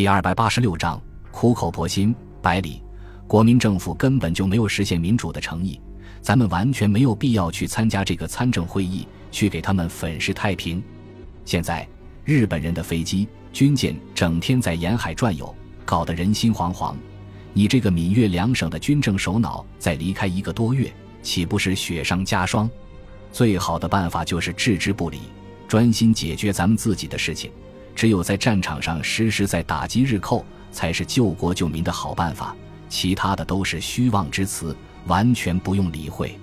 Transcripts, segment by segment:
第二百八十六章苦口婆心，百里，国民政府根本就没有实现民主的诚意，咱们完全没有必要去参加这个参政会议，去给他们粉饰太平。现在日本人的飞机、军舰整天在沿海转悠，搞得人心惶惶。你这个闽粤两省的军政首脑再离开一个多月，岂不是雪上加霜？最好的办法就是置之不理，专心解决咱们自己的事情。只有在战场上实实在打击日寇，才是救国救民的好办法。其他的都是虚妄之词，完全不用理会。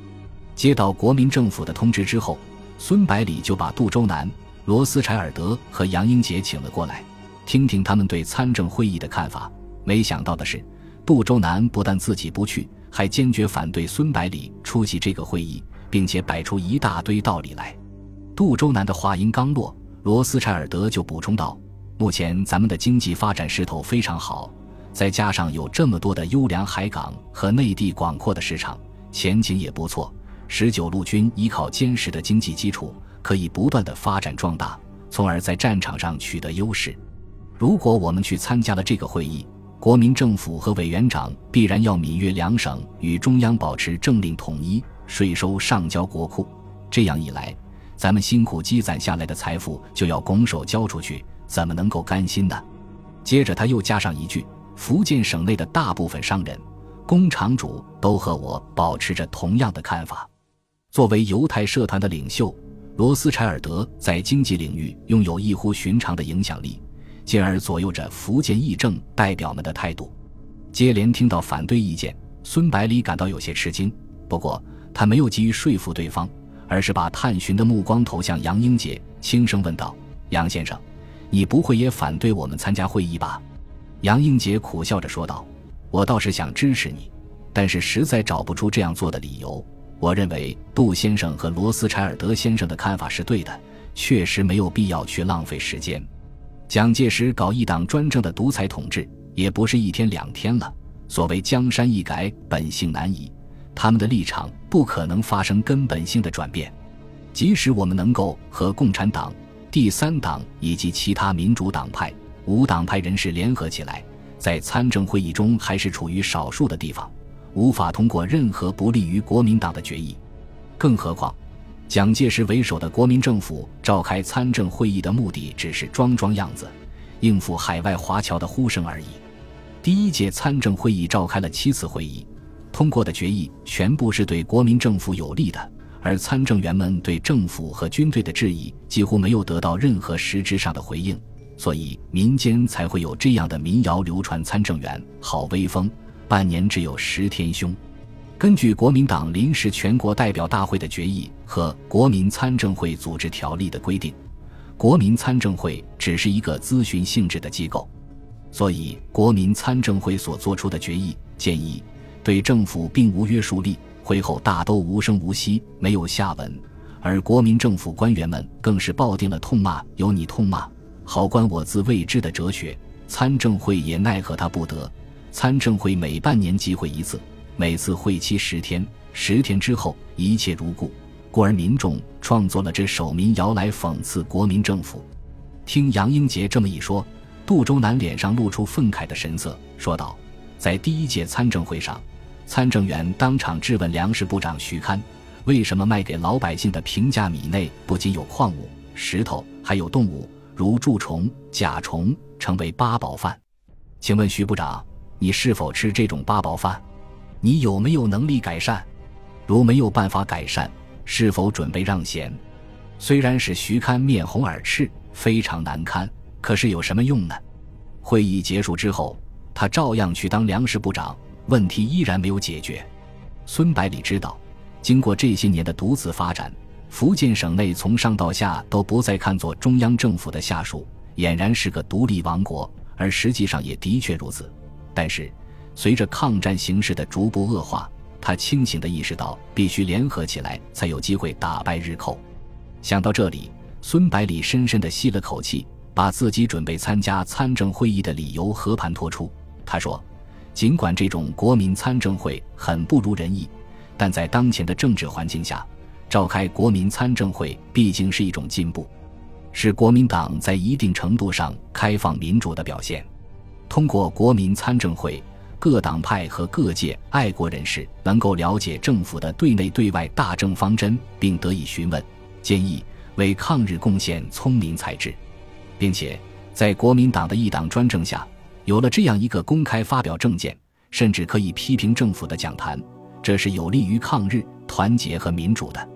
接到国民政府的通知之后，孙百里就把杜周南、罗斯柴尔德和杨英杰请了过来，听听他们对参政会议的看法。没想到的是，杜周南不但自己不去，还坚决反对孙百里出席这个会议，并且摆出一大堆道理来。杜周南的话音刚落。罗斯柴尔德就补充道：“目前咱们的经济发展势头非常好，再加上有这么多的优良海港和内地广阔的市场，前景也不错。十九路军依靠坚实的经济基础，可以不断的发展壮大，从而在战场上取得优势。如果我们去参加了这个会议，国民政府和委员长必然要闽粤两省与中央保持政令统一，税收上交国库。这样一来，”咱们辛苦积攒下来的财富就要拱手交出去，怎么能够甘心呢？接着他又加上一句：“福建省内的大部分商人、工厂主都和我保持着同样的看法。”作为犹太社团的领袖，罗斯柴尔德在经济领域拥有异乎寻常的影响力，进而左右着福建议政代表们的态度。接连听到反对意见，孙百里感到有些吃惊，不过他没有急于说服对方。而是把探寻的目光投向杨英杰，轻声问道：“杨先生，你不会也反对我们参加会议吧？”杨英杰苦笑着说道：“我倒是想支持你，但是实在找不出这样做的理由。我认为杜先生和罗斯柴尔德先生的看法是对的，确实没有必要去浪费时间。蒋介石搞一党专政的独裁统治，也不是一天两天了。所谓江山易改，本性难移。”他们的立场不可能发生根本性的转变，即使我们能够和共产党、第三党以及其他民主党派、无党派人士联合起来，在参政会议中还是处于少数的地方，无法通过任何不利于国民党的决议。更何况，蒋介石为首的国民政府召开参政会议的目的只是装装样子，应付海外华侨的呼声而已。第一届参政会议召开了七次会议。通过的决议全部是对国民政府有利的，而参政员们对政府和军队的质疑几乎没有得到任何实质上的回应，所以民间才会有这样的民谣流传：“参政员好威风，半年只有十天凶。”根据国民党临时全国代表大会的决议和国民参政会组织条例的规定，国民参政会只是一个咨询性质的机构，所以国民参政会所做出的决议建议。对政府并无约束力，会后大都无声无息，没有下文。而国民政府官员们更是抱定了痛骂由你痛骂，好官我自未知的哲学。参政会也奈何他不得。参政会每半年集会一次，每次会期十天，十天之后一切如故。故而民众创作了这首民谣来讽刺国民政府。听杨英杰这么一说，杜周南脸上露出愤慨的神色，说道：“在第一届参政会上。”参政员当场质问粮食部长徐堪：“为什么卖给老百姓的平价米内不仅有矿物、石头，还有动物，如蛀虫、甲虫，成为八宝饭？请问徐部长，你是否吃这种八宝饭？你有没有能力改善？如没有办法改善，是否准备让贤？”虽然使徐堪面红耳赤，非常难堪，可是有什么用呢？会议结束之后，他照样去当粮食部长。问题依然没有解决。孙百里知道，经过这些年的独自发展，福建省内从上到下都不再看作中央政府的下属，俨然是个独立王国。而实际上也的确如此。但是，随着抗战形势的逐步恶化，他清醒地意识到，必须联合起来，才有机会打败日寇。想到这里，孙百里深深地吸了口气，把自己准备参加参政会议的理由和盘托出。他说。尽管这种国民参政会很不如人意，但在当前的政治环境下，召开国民参政会毕竟是一种进步，是国民党在一定程度上开放民主的表现。通过国民参政会，各党派和各界爱国人士能够了解政府的对内对外大政方针，并得以询问、建议，为抗日贡献聪明才智，并且在国民党的一党专政下，有了这样一个公开发表政见，甚至可以批评政府的讲坛，这是有利于抗日、团结和民主的。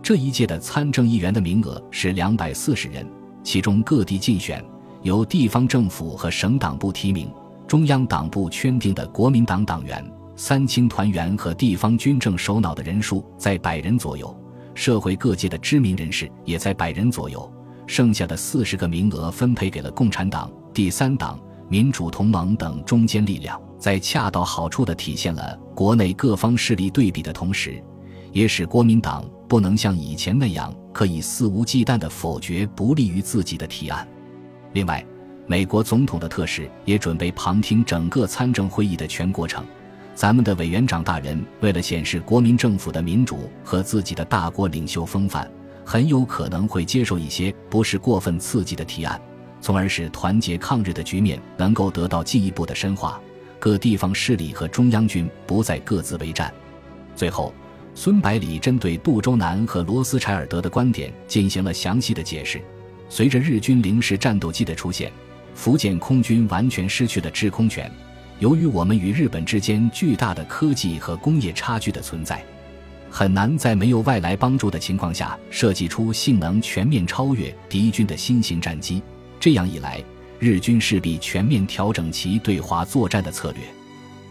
这一届的参政议员的名额是两百四十人，其中各地竞选。由地方政府和省党部提名，中央党部圈定的国民党党员、三青团员和地方军政首脑的人数在百人左右，社会各界的知名人士也在百人左右。剩下的四十个名额分配给了共产党、第三党、民主同盟等中坚力量，在恰到好处地体现了国内各方势力对比的同时，也使国民党不能像以前那样可以肆无忌惮地否决不利于自己的提案。另外，美国总统的特使也准备旁听整个参政会议的全过程。咱们的委员长大人为了显示国民政府的民主和自己的大国领袖风范，很有可能会接受一些不是过分刺激的提案，从而使团结抗日的局面能够得到进一步的深化。各地方势力和中央军不再各自为战。最后，孙百里针对杜周南和罗斯柴尔德的观点进行了详细的解释。随着日军零式战斗机的出现，福建空军完全失去了制空权。由于我们与日本之间巨大的科技和工业差距的存在，很难在没有外来帮助的情况下设计出性能全面超越敌军的新型战机。这样一来，日军势必全面调整其对华作战的策略。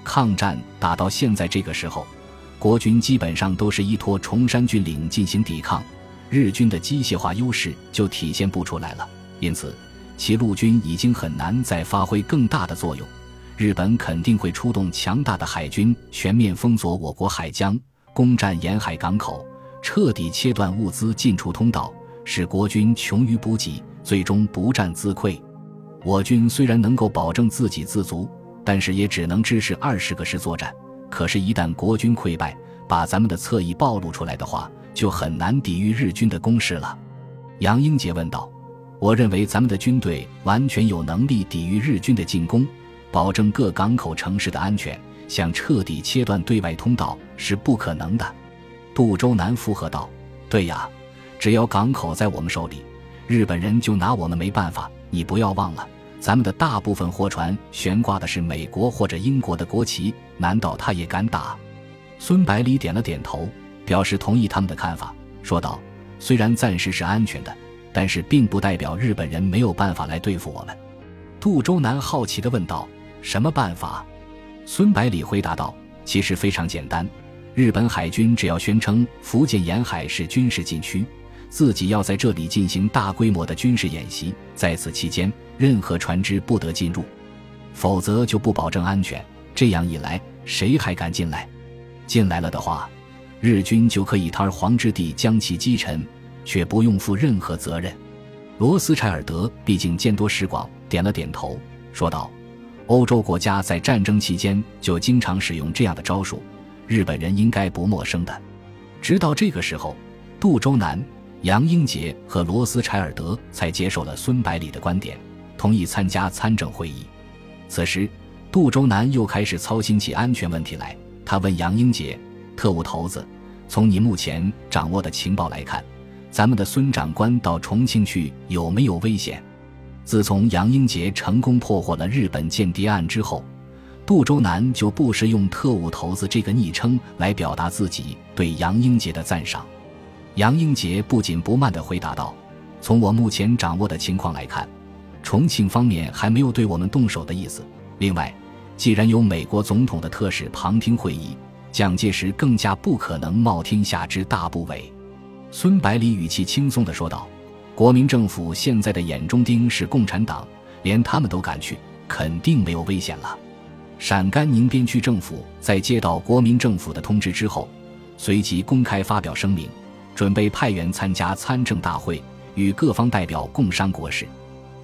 抗战打到现在这个时候，国军基本上都是依托崇山峻岭进行抵抗。日军的机械化优势就体现不出来了，因此，其陆军已经很难再发挥更大的作用。日本肯定会出动强大的海军，全面封锁我国海疆，攻占沿海港口，彻底切断物资进出通道，使国军穷于补给，最终不战自溃。我军虽然能够保证自给自足，但是也只能支持二十个师作战。可是，一旦国军溃败，把咱们的侧翼暴露出来的话，就很难抵御日军的攻势了，杨英杰问道：“我认为咱们的军队完全有能力抵御日军的进攻，保证各港口城市的安全。想彻底切断对外通道是不可能的。”杜周南附和道：“对呀，只要港口在我们手里，日本人就拿我们没办法。你不要忘了，咱们的大部分货船悬挂的是美国或者英国的国旗，难道他也敢打？”孙百里点了点头。表示同意他们的看法，说道：“虽然暂时是安全的，但是并不代表日本人没有办法来对付我们。”杜周南好奇地问道：“什么办法？”孙百里回答道：“其实非常简单，日本海军只要宣称福建沿海是军事禁区，自己要在这里进行大规模的军事演习，在此期间，任何船只不得进入，否则就不保证安全。这样一来，谁还敢进来？进来了的话。”日军就可以堂而皇之地将其击沉，却不用负任何责任。罗斯柴尔德毕竟见多识广，点了点头，说道：“欧洲国家在战争期间就经常使用这样的招数，日本人应该不陌生的。”直到这个时候，杜周南、杨英杰和罗斯柴尔德才接受了孙百里的观点，同意参加参政会议。此时，杜周南又开始操心起安全问题来。他问杨英杰。特务头子，从你目前掌握的情报来看，咱们的孙长官到重庆去有没有危险？自从杨英杰成功破获了日本间谍案之后，杜周南就不时用“特务头子”这个昵称来表达自己对杨英杰的赞赏。杨英杰不紧不慢地回答道：“从我目前掌握的情况来看，重庆方面还没有对我们动手的意思。另外，既然有美国总统的特使旁听会议。”蒋介石更加不可能冒天下之大不韪。孙百里语气轻松地说道：“国民政府现在的眼中钉是共产党，连他们都敢去，肯定没有危险了。”陕甘宁边区政府在接到国民政府的通知之后，随即公开发表声明，准备派员参加参政大会，与各方代表共商国事。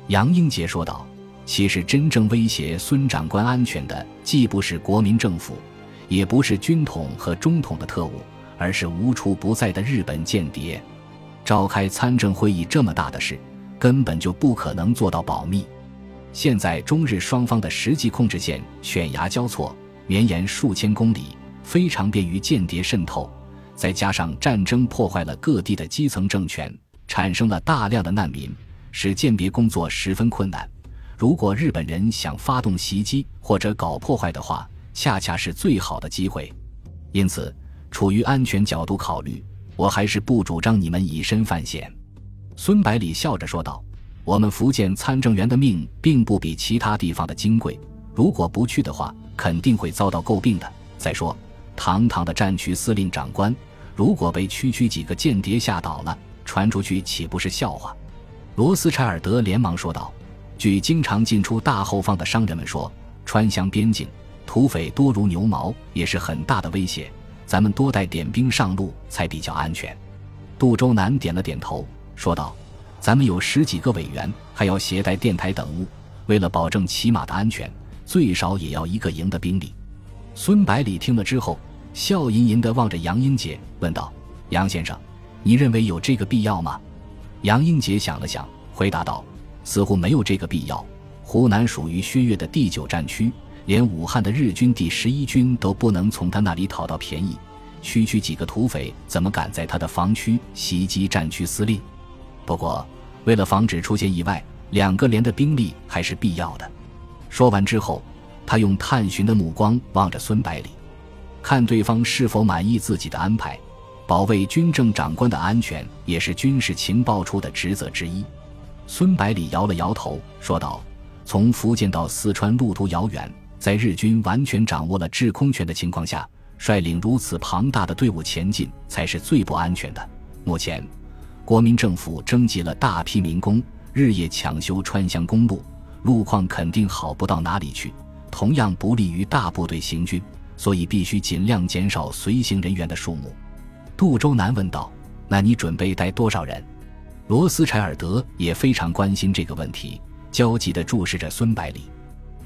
杨英杰说道：“其实真正威胁孙长官安全的，既不是国民政府。”也不是军统和中统的特务，而是无处不在的日本间谍。召开参政会议这么大的事，根本就不可能做到保密。现在中日双方的实际控制线犬牙交错，绵延数千公里，非常便于间谍渗透。再加上战争破坏了各地的基层政权，产生了大量的难民，使鉴别工作十分困难。如果日本人想发动袭击或者搞破坏的话，恰恰是最好的机会。因此，处于安全角度考虑，我还是不主张你们以身犯险。”孙百里笑着说道。我们福建参政员的命并不比其他地方的金贵，如果不去的话，肯定会遭到诟病的。再说，堂堂的战区司令长官，如果被区区几个间谍吓倒了，传出去岂不是笑话？罗斯柴尔德连忙说道：“据经常进出大后方的商人们说，川湘边境土匪多如牛毛，也是很大的威胁。咱们多带点兵上路才比较安全。”杜周南点了点头，说道。咱们有十几个委员，还要携带电台等物。为了保证骑马的安全，最少也要一个营的兵力。孙百里听了之后，笑吟吟地望着杨英杰，问道：“杨先生，你认为有这个必要吗？”杨英杰想了想，回答道：“似乎没有这个必要。湖南属于薛岳的第九战区，连武汉的日军第十一军都不能从他那里讨到便宜，区区几个土匪怎么敢在他的防区袭击战区司令？”不过，为了防止出现意外，两个连的兵力还是必要的。说完之后，他用探寻的目光望着孙百里，看对方是否满意自己的安排。保卫军政长官的安全也是军事情报处的职责之一。孙百里摇了摇头，说道：“从福建到四川路途遥远，在日军完全掌握了制空权的情况下，率领如此庞大的队伍前进，才是最不安全的。目前。”国民政府征集了大批民工，日夜抢修川湘公路，路况肯定好不到哪里去，同样不利于大部队行军，所以必须尽量减少随行人员的数目。杜周南问道：“那你准备带多少人？”罗斯柴尔德也非常关心这个问题，焦急地注视着孙百里。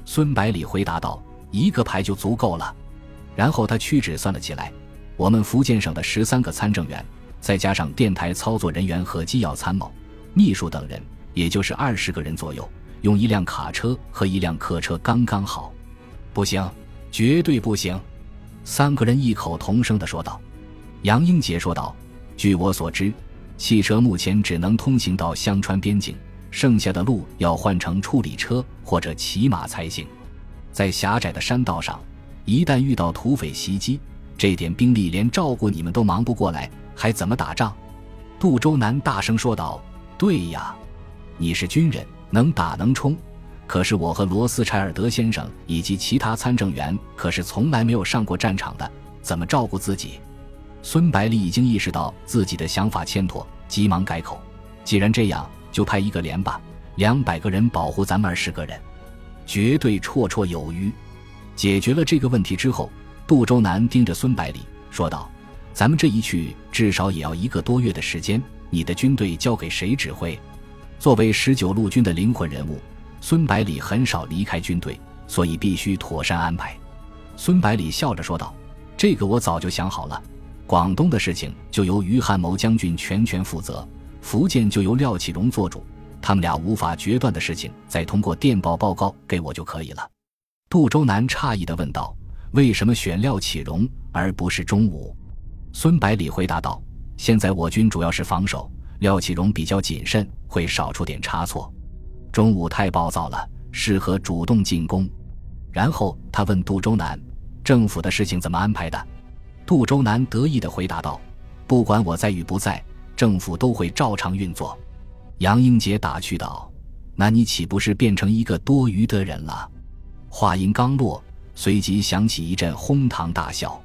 孙百里回答道：“一个排就足够了。”然后他屈指算了起来：“我们福建省的十三个参政员。”再加上电台操作人员和机要参谋、秘书等人，也就是二十个人左右，用一辆卡车和一辆客车刚刚好。不行，绝对不行！三个人异口同声地说道。杨英杰说道：“据我所知，汽车目前只能通行到香川边境，剩下的路要换成处理车或者骑马才行。在狭窄的山道上，一旦遇到土匪袭击，这点兵力连照顾你们都忙不过来。”还怎么打仗？杜周南大声说道：“对呀，你是军人，能打能冲。可是我和罗斯柴尔德先生以及其他参政员可是从来没有上过战场的，怎么照顾自己？”孙百里已经意识到自己的想法欠妥，急忙改口：“既然这样，就派一个连吧，两百个人保护咱们二十个人，绝对绰绰有余。”解决了这个问题之后，杜周南盯着孙百里说道。咱们这一去至少也要一个多月的时间，你的军队交给谁指挥？作为十九路军的灵魂人物，孙百里很少离开军队，所以必须妥善安排。孙百里笑着说道：“这个我早就想好了。广东的事情就由于汉谋将军全权负责，福建就由廖启荣做主。他们俩无法决断的事情，再通过电报报告给我就可以了。”杜周南诧异地问道：“为什么选廖启荣而不是钟武？”孙百里回答道：“现在我军主要是防守，廖启荣比较谨慎，会少出点差错。中午太暴躁了，适合主动进攻。”然后他问杜周南：“政府的事情怎么安排的？”杜周南得意地回答道：“不管我在与不在，政府都会照常运作。”杨英杰打趣道：“那你岂不是变成一个多余的人了？”话音刚落，随即响起一阵哄堂大笑。